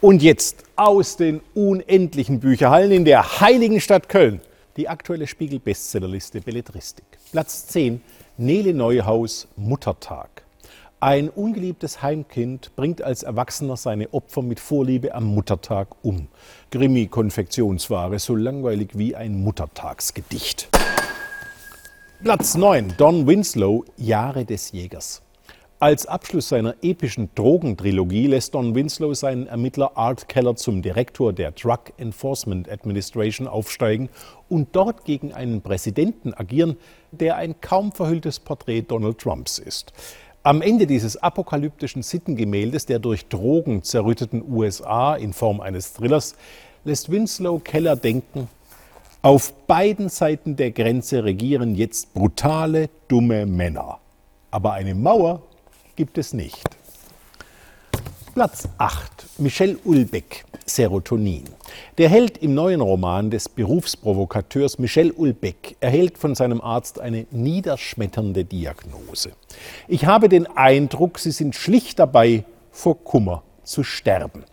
Und jetzt aus den unendlichen Bücherhallen in der heiligen Stadt Köln die aktuelle Spiegel-Bestsellerliste Belletristik. Platz 10, Nele Neuhaus, Muttertag. Ein ungeliebtes Heimkind bringt als Erwachsener seine Opfer mit Vorliebe am Muttertag um. Grimmi-Konfektionsware, so langweilig wie ein Muttertagsgedicht. Platz 9, Don Winslow, Jahre des Jägers. Als Abschluss seiner epischen Drogentrilogie lässt Don Winslow seinen Ermittler Art Keller zum Direktor der Drug Enforcement Administration aufsteigen und dort gegen einen Präsidenten agieren, der ein kaum verhülltes Porträt Donald Trumps ist. Am Ende dieses apokalyptischen Sittengemäldes der durch Drogen zerrütteten USA in Form eines Thrillers lässt Winslow Keller denken, auf beiden Seiten der Grenze regieren jetzt brutale, dumme Männer. Aber eine Mauer gibt es nicht. Platz 8. Michel Ulbeck, Serotonin. Der Held im neuen Roman des Berufsprovokateurs Michel Ulbeck erhält von seinem Arzt eine niederschmetternde Diagnose. Ich habe den Eindruck, Sie sind schlicht dabei, vor Kummer zu sterben.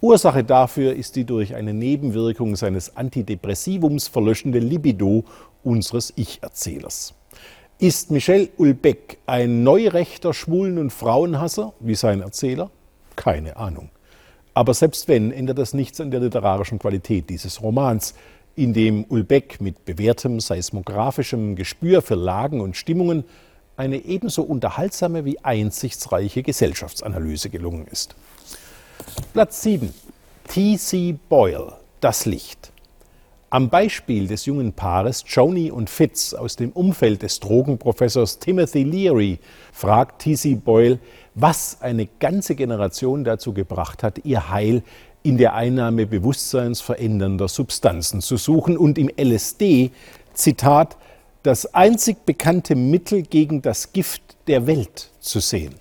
Ursache dafür ist die durch eine Nebenwirkung seines Antidepressivums verlöschende Libido unseres Ich-Erzählers. Ist Michel Ulbeck ein neurechter Schwulen- und Frauenhasser, wie sein Erzähler? Keine Ahnung. Aber selbst wenn, ändert das nichts an der literarischen Qualität dieses Romans, in dem Ulbeck mit bewährtem seismografischem Gespür für Lagen und Stimmungen eine ebenso unterhaltsame wie einsichtsreiche Gesellschaftsanalyse gelungen ist. Platz 7. T.C. Boyle, Das Licht. Am Beispiel des jungen Paares Joni und Fitz aus dem Umfeld des Drogenprofessors Timothy Leary fragt T.C. Boyle, was eine ganze Generation dazu gebracht hat, ihr Heil in der Einnahme bewusstseinsverändernder Substanzen zu suchen und im LSD, Zitat, das einzig bekannte Mittel gegen das Gift der Welt zu sehen.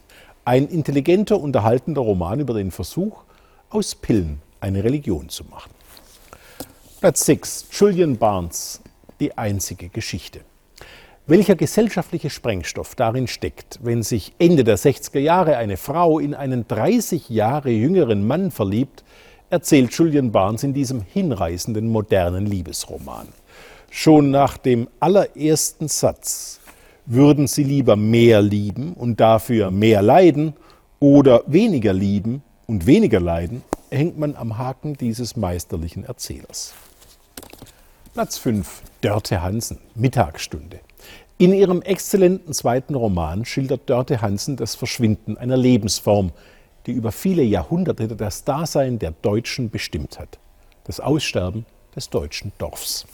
Ein intelligenter, unterhaltender Roman über den Versuch, aus Pillen eine Religion zu machen. Platz 6. Julian Barnes, die einzige Geschichte. Welcher gesellschaftliche Sprengstoff darin steckt, wenn sich Ende der 60er Jahre eine Frau in einen 30 Jahre jüngeren Mann verliebt, erzählt Julian Barnes in diesem hinreißenden modernen Liebesroman. Schon nach dem allerersten Satz würden sie lieber mehr lieben und dafür mehr leiden oder weniger lieben und weniger leiden, hängt man am Haken dieses meisterlichen Erzählers. Platz 5. Dörte Hansen, Mittagsstunde. In ihrem exzellenten zweiten Roman schildert Dörte Hansen das Verschwinden einer Lebensform, die über viele Jahrhunderte das Dasein der Deutschen bestimmt hat. Das Aussterben des deutschen Dorfs.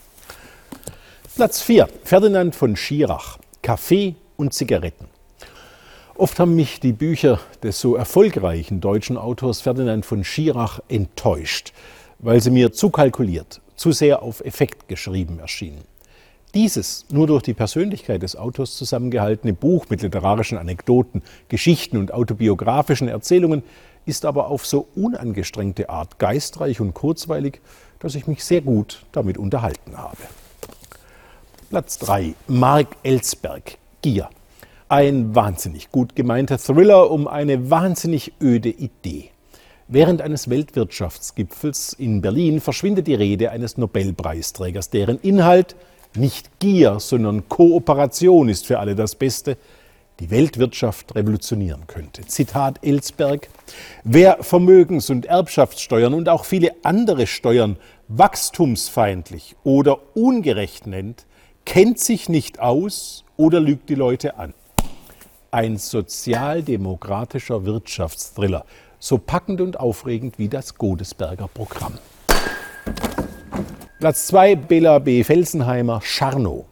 Platz 4. Ferdinand von Schirach, Kaffee und Zigaretten. Oft haben mich die Bücher des so erfolgreichen deutschen Autors Ferdinand von Schirach enttäuscht, weil sie mir zu kalkuliert, zu sehr auf Effekt geschrieben erschienen. Dieses nur durch die Persönlichkeit des Autors zusammengehaltene Buch mit literarischen Anekdoten, Geschichten und autobiografischen Erzählungen ist aber auf so unangestrengte Art geistreich und kurzweilig, dass ich mich sehr gut damit unterhalten habe. Platz 3. Mark Ellsberg, Gier. Ein wahnsinnig gut gemeinter Thriller um eine wahnsinnig öde Idee. Während eines Weltwirtschaftsgipfels in Berlin verschwindet die Rede eines Nobelpreisträgers, deren Inhalt nicht Gier, sondern Kooperation ist für alle das Beste, die Weltwirtschaft revolutionieren könnte. Zitat Ellsberg. Wer Vermögens- und Erbschaftssteuern und auch viele andere Steuern wachstumsfeindlich oder ungerecht nennt, kennt sich nicht aus oder lügt die Leute an. Ein sozialdemokratischer Wirtschaftsthriller so packend und aufregend wie das Godesberger Programm. Platz 2 Bela B. Felsenheimer Charno.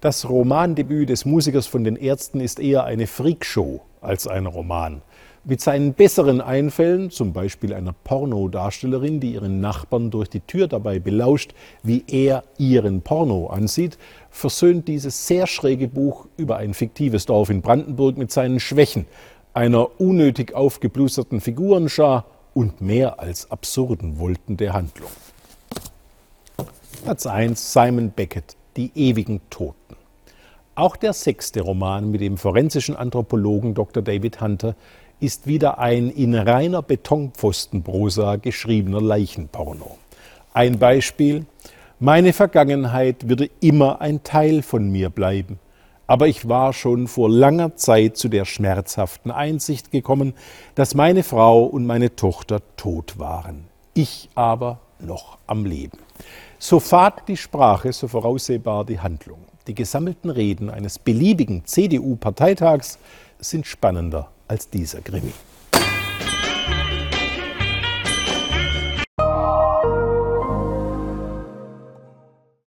Das Romandebüt des Musikers von den Ärzten ist eher eine Freakshow als ein Roman. Mit seinen besseren Einfällen, zum Beispiel einer Pornodarstellerin, die ihren Nachbarn durch die Tür dabei belauscht, wie er ihren Porno ansieht, versöhnt dieses sehr schräge Buch über ein fiktives Dorf in Brandenburg mit seinen Schwächen, einer unnötig aufgeblusterten Figurenschar und mehr als absurden Wolten der Handlung. Platz 1 Simon Beckett Die ewigen Toten. Auch der sechste Roman mit dem forensischen Anthropologen Dr. David Hunter ist wieder ein in reiner Betonpfostenprosa geschriebener Leichenporno. Ein Beispiel. Meine Vergangenheit würde immer ein Teil von mir bleiben. Aber ich war schon vor langer Zeit zu der schmerzhaften Einsicht gekommen, dass meine Frau und meine Tochter tot waren. Ich aber noch am Leben. So fad die Sprache, so voraussehbar die Handlung. Die gesammelten Reden eines beliebigen CDU-Parteitags sind spannender als dieser Krimi.